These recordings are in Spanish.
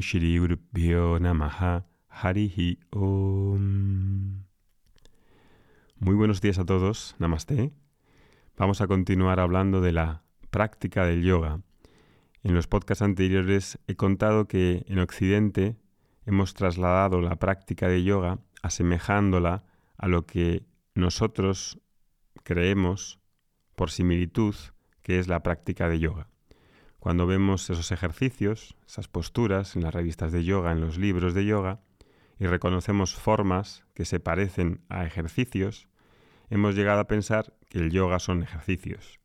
Shri Namaha Harihi Om. Muy buenos días a todos, Namaste. Vamos a continuar hablando de la práctica del yoga. En los podcasts anteriores he contado que en Occidente hemos trasladado la práctica de yoga asemejándola a lo que nosotros creemos por similitud que es la práctica de yoga. Cuando vemos esos ejercicios, esas posturas en las revistas de yoga, en los libros de yoga, y reconocemos formas que se parecen a ejercicios, hemos llegado a pensar que el yoga son ejercicios,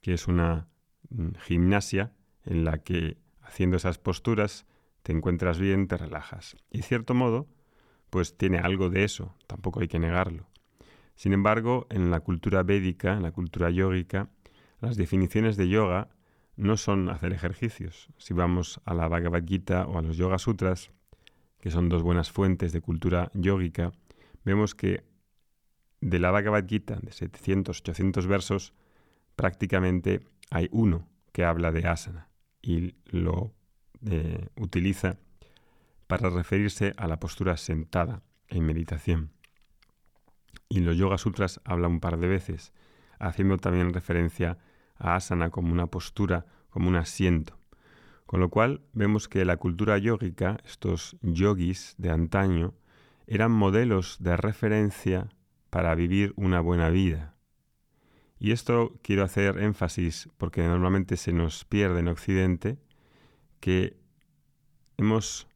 que es una mm, gimnasia en la que haciendo esas posturas te encuentras bien, te relajas. Y cierto modo, pues tiene algo de eso, tampoco hay que negarlo. Sin embargo, en la cultura védica, en la cultura yógica, las definiciones de yoga no son hacer ejercicios. Si vamos a la Bhagavad Gita o a los Yoga Sutras, que son dos buenas fuentes de cultura yógica, vemos que de la Bhagavad Gita, de 700, 800 versos, prácticamente hay uno que habla de asana y lo eh, utiliza para referirse a la postura sentada en meditación. Y los Yoga Sutras habla un par de veces, haciendo también referencia a asana como una postura, como un asiento. Con lo cual vemos que la cultura yógica, estos yogis de antaño, eran modelos de referencia para vivir una buena vida. Y esto quiero hacer énfasis porque normalmente se nos pierde en Occidente que hemos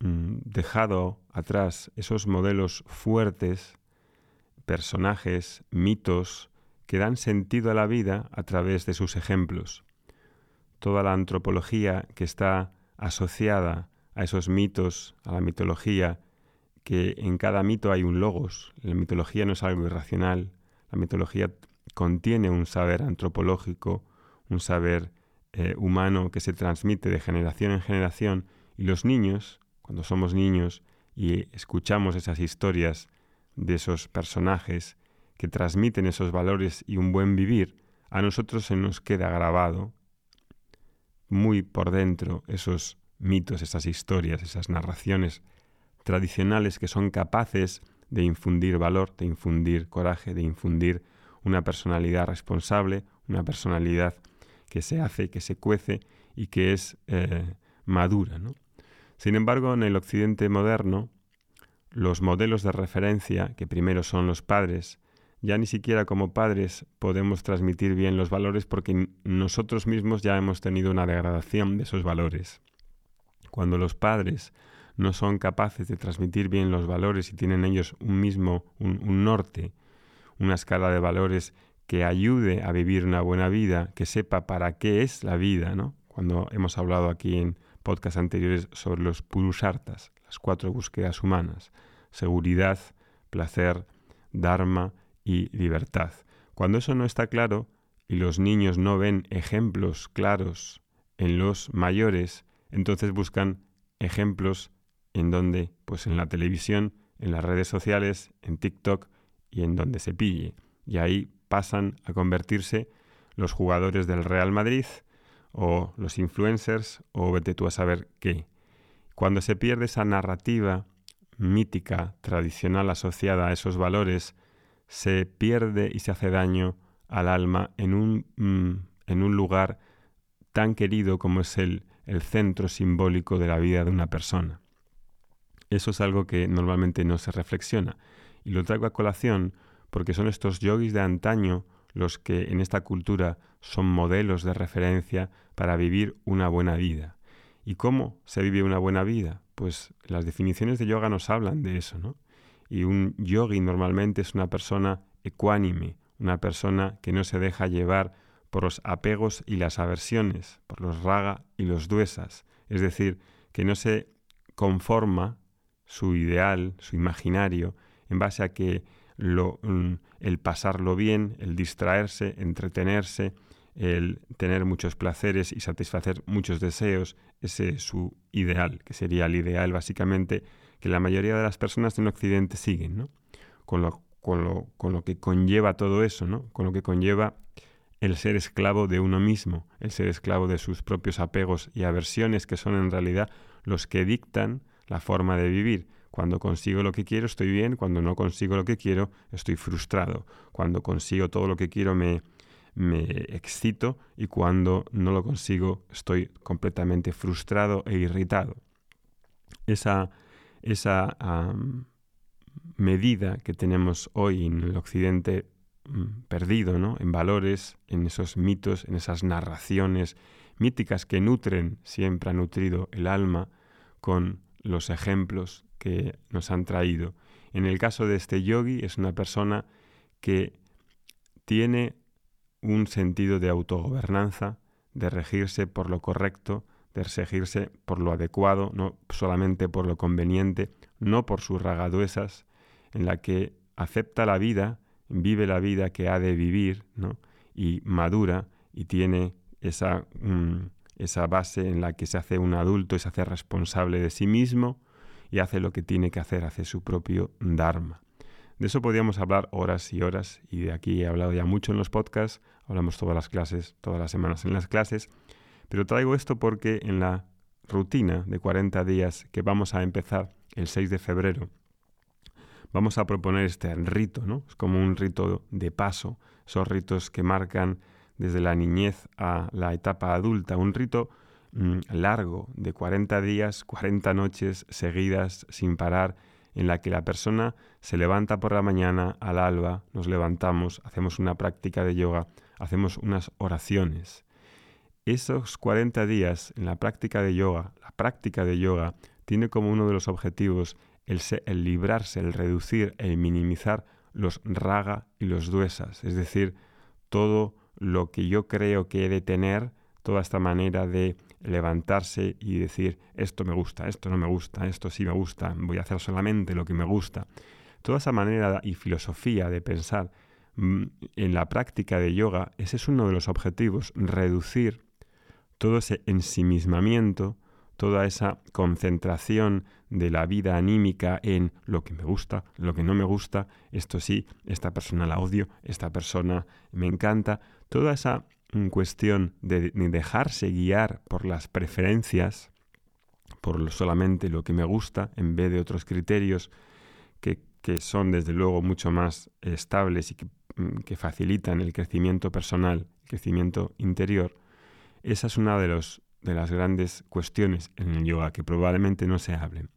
mm, dejado atrás esos modelos fuertes, personajes, mitos, que dan sentido a la vida a través de sus ejemplos. Toda la antropología que está asociada a esos mitos, a la mitología, que en cada mito hay un logos. La mitología no es algo irracional, la mitología contiene un saber antropológico, un saber eh, humano que se transmite de generación en generación y los niños, cuando somos niños y escuchamos esas historias de esos personajes, que transmiten esos valores y un buen vivir, a nosotros se nos queda grabado muy por dentro esos mitos, esas historias, esas narraciones tradicionales que son capaces de infundir valor, de infundir coraje, de infundir una personalidad responsable, una personalidad que se hace, que se cuece y que es eh, madura. Sin embargo, en el occidente moderno, los modelos de referencia, que primero son los padres, ya ni siquiera como padres podemos transmitir bien los valores porque nosotros mismos ya hemos tenido una degradación de esos valores. Cuando los padres no son capaces de transmitir bien los valores y tienen ellos un mismo, un, norte, una escala de valores que ayude a vivir una buena vida, que sepa para qué es la vida, ¿no? Cuando hemos hablado aquí en podcasts anteriores sobre los purushartas, las cuatro búsquedas humanas, seguridad, placer, dharma y libertad. Cuando eso no está claro y los niños no ven ejemplos claros en los mayores, entonces buscan ejemplos en donde, pues en la televisión, en las redes sociales, en TikTok y en donde se pille. Y ahí pasan a convertirse los jugadores del Real Madrid o los influencers o vete tú a saber qué. Cuando se pierde esa narrativa mítica, tradicional asociada a esos valores, se pierde y se hace daño al alma en un, mm, en un lugar tan querido como es el, el centro simbólico de la vida de una persona. Eso es algo que normalmente no se reflexiona. Y lo traigo a colación porque son estos yogis de antaño los que en esta cultura son modelos de referencia para vivir una buena vida. ¿Y cómo se vive una buena vida? Pues las definiciones de yoga nos hablan de eso, ¿no? Y un yogi normalmente es una persona ecuánime, una persona que no se deja llevar por los apegos y las aversiones, por los raga y los duesas, es decir, que no se conforma su ideal, su imaginario, en base a que lo, mm, el pasarlo bien, el distraerse, entretenerse, el tener muchos placeres y satisfacer muchos deseos, ese es su ideal, que sería el ideal básicamente que la mayoría de las personas en Occidente siguen, ¿no? Con lo, con lo, con lo que conlleva todo eso, ¿no? Con lo que conlleva el ser esclavo de uno mismo, el ser esclavo de sus propios apegos y aversiones que son en realidad los que dictan la forma de vivir. Cuando consigo lo que quiero estoy bien, cuando no consigo lo que quiero estoy frustrado, cuando consigo todo lo que quiero me, me excito y cuando no lo consigo estoy completamente frustrado e irritado. Esa, esa medida que tenemos hoy en el occidente mm, perdido, ¿no? En valores, en esos mitos, en esas narraciones míticas que nutren, siempre ha nutrido el alma con los ejemplos que nos han traído. En el caso de este yogi es una persona que tiene un sentido de autogobernanza, de regirse por lo correcto, de regirse por lo adecuado, no solamente por lo conveniente, no por sus ragaduesas, en la que acepta la vida, vive la vida que ha de vivir, ¿no? y madura y tiene esa, mm, esa base en la que se hace un adulto y se hace responsable de sí mismo y hace lo que tiene que hacer, hace su propio Dharma. De eso podríamos hablar horas y horas y de aquí he hablado ya mucho en los podcasts, hablamos todas las clases, todas las semanas en las clases, pero traigo esto porque en la rutina de 40 días que vamos a empezar el 6 de febrero, vamos a proponer este rito, ¿no? Es como un rito de paso, esos ritos que marcan desde la niñez a la etapa adulta, un rito mm, largo de 40 días, 40 noches seguidas sin parar en la que la persona se levanta por la mañana al alba, nos levantamos, hacemos una práctica de yoga, hacemos unas oraciones. Esos 40 días en la práctica de yoga, la práctica de yoga tiene como uno de los objetivos el, librarse, el reducir, el minimizar los raga y los duesas, es decir, todo lo que yo creo que he de tener, toda esta manera de levantarse y decir esto me gusta, esto no me gusta, esto sí me gusta, voy a hacer solamente lo que me gusta. Toda esa manera y filosofía de pensar mm, en la práctica de yoga, ese es uno de los objetivos, reducir todo ese ensimismamiento, toda esa concentración de la vida anímica en lo que me gusta, lo que no me gusta, esto sí, esta persona la odio, esta persona me encanta, toda esa cuestión de, dejarse guiar por las preferencias, por solamente lo que me gusta, en vez de otros criterios que, son desde luego mucho más estables y que, mm, que, facilitan el crecimiento personal, el crecimiento interior, esa es una de, los, de las grandes cuestiones en el yoga que probablemente no se hablen.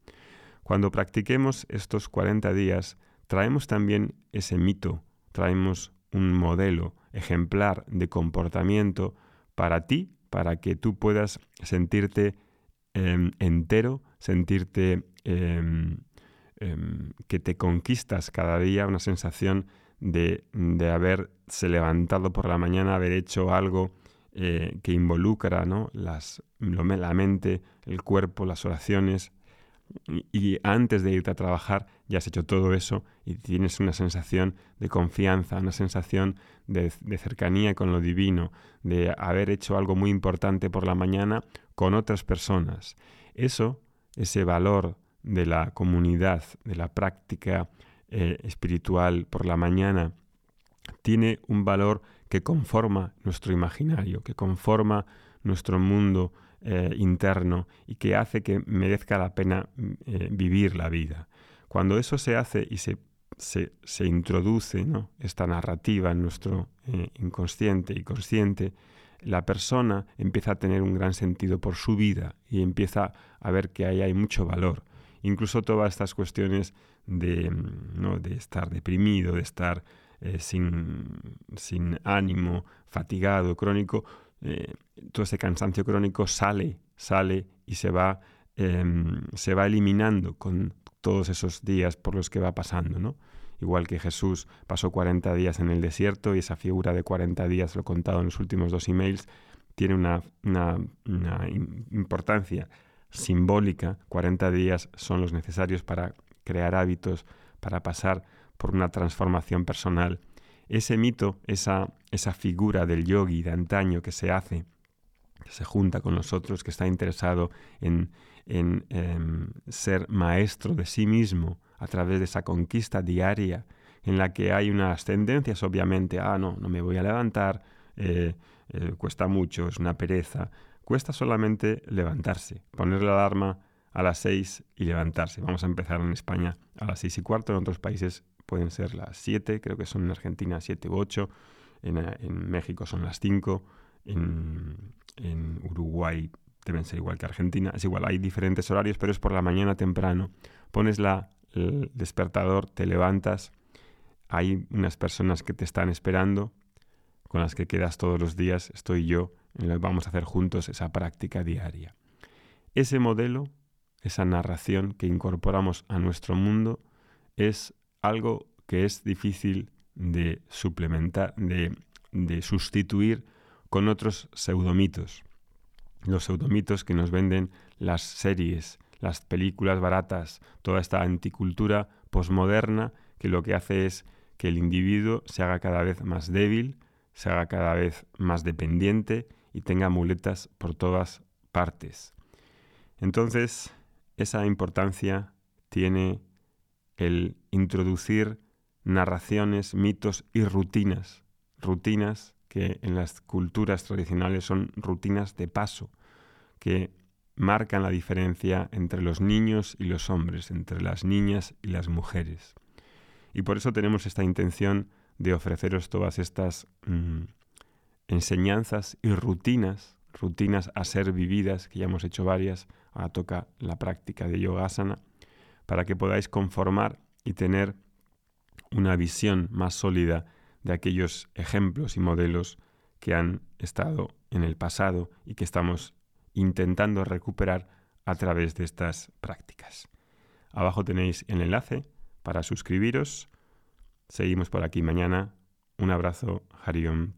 Cuando practiquemos estos 40 días, traemos también ese mito, traemos un modelo ejemplar de comportamiento para ti, para que tú puedas sentirte em, entero, sentirte em, em, que te conquistas cada día, una sensación de, de, haberse levantado por la mañana, haber hecho algo eh, que involucra ¿no? Las, la mente, el cuerpo, las oraciones, y antes de irte a trabajar ya has hecho todo eso y tienes una sensación de confianza, una sensación de, cercanía con lo divino, de haber hecho algo muy importante por la mañana con otras personas. Eso, ese valor de la comunidad, de la práctica eh, espiritual por la mañana, tiene un valor que conforma nuestro imaginario, que conforma nuestro mundo eh, interno y que hace que merezca la pena mm, eh, vivir la vida. Cuando eso se hace y se, se, introduce esta narrativa en nuestro eh, inconsciente y consciente, la persona empieza a tener un gran sentido por su vida y empieza a ver que ahí hay mucho valor. Incluso todas estas cuestiones de, mm, ¿no? de estar deprimido, de estar sin, sin ánimo, fatigado, crónico, eh, todo ese cansancio crónico sale, sale y se va, em, se va eliminando con todos esos días por los que va pasando, ¿no? Igual que Jesús pasó 40 días en el desierto y esa figura de 40 días, lo he contado en los últimos dos emails, tiene una importancia simbólica. 40 días son los necesarios para crear hábitos, para pasar por una transformación personal ese mito, esa, esa figura del yogi de antaño que se hace, que se junta con nosotros, que está interesado en, en em, ser maestro de sí mismo a través de esa conquista diaria en la que hay unas tendencias, obviamente, ah, no, no me voy a levantar, eh, eh, cuesta mucho, es una pereza. Cuesta solamente levantarse, poner la alarma a las 6 y levantarse. Vamos a empezar en España a las 6 y cuarto, en otros países pueden ser las 7, creo que son en Argentina 7 u 8, en, México son las 5, en, en Uruguay deben ser igual que Argentina. Es igual, hay diferentes horarios, pero es por la mañana temprano. Pones la, el despertador, te levantas, hay unas personas que te están esperando, con las que quedas todos los días, estoy yo, y vamos a hacer juntos esa práctica diaria. Ese modelo, esa narración que incorporamos a nuestro mundo, es algo que es difícil de suplementar, de, de sustituir con otros pseudomitos los pseudomitos que nos venden las series, las películas baratas, toda esta anticultura posmoderna que lo que hace es que el individuo se haga cada vez más débil, se haga cada vez más dependiente y tenga muletas por todas partes. Entonces, esa importancia tiene el introducir narraciones, mitos y rutinas, rutinas que en las culturas tradicionales son rutinas de paso, que marcan la diferencia entre los niños y los hombres, entre las niñas y las mujeres. Y por eso tenemos esta intención de ofreceros todas estas mm, enseñanzas y rutinas, rutinas a ser vividas, que ya hemos hecho varias, ahora toca la práctica de yogasana, para que podáis conformar y tener una visión más sólida de aquellos ejemplos y modelos que han estado en el pasado y que estamos intentando recuperar a través de estas prácticas. Abajo tenéis el enlace para suscribiros. Seguimos por aquí mañana. Un abrazo, Hariom.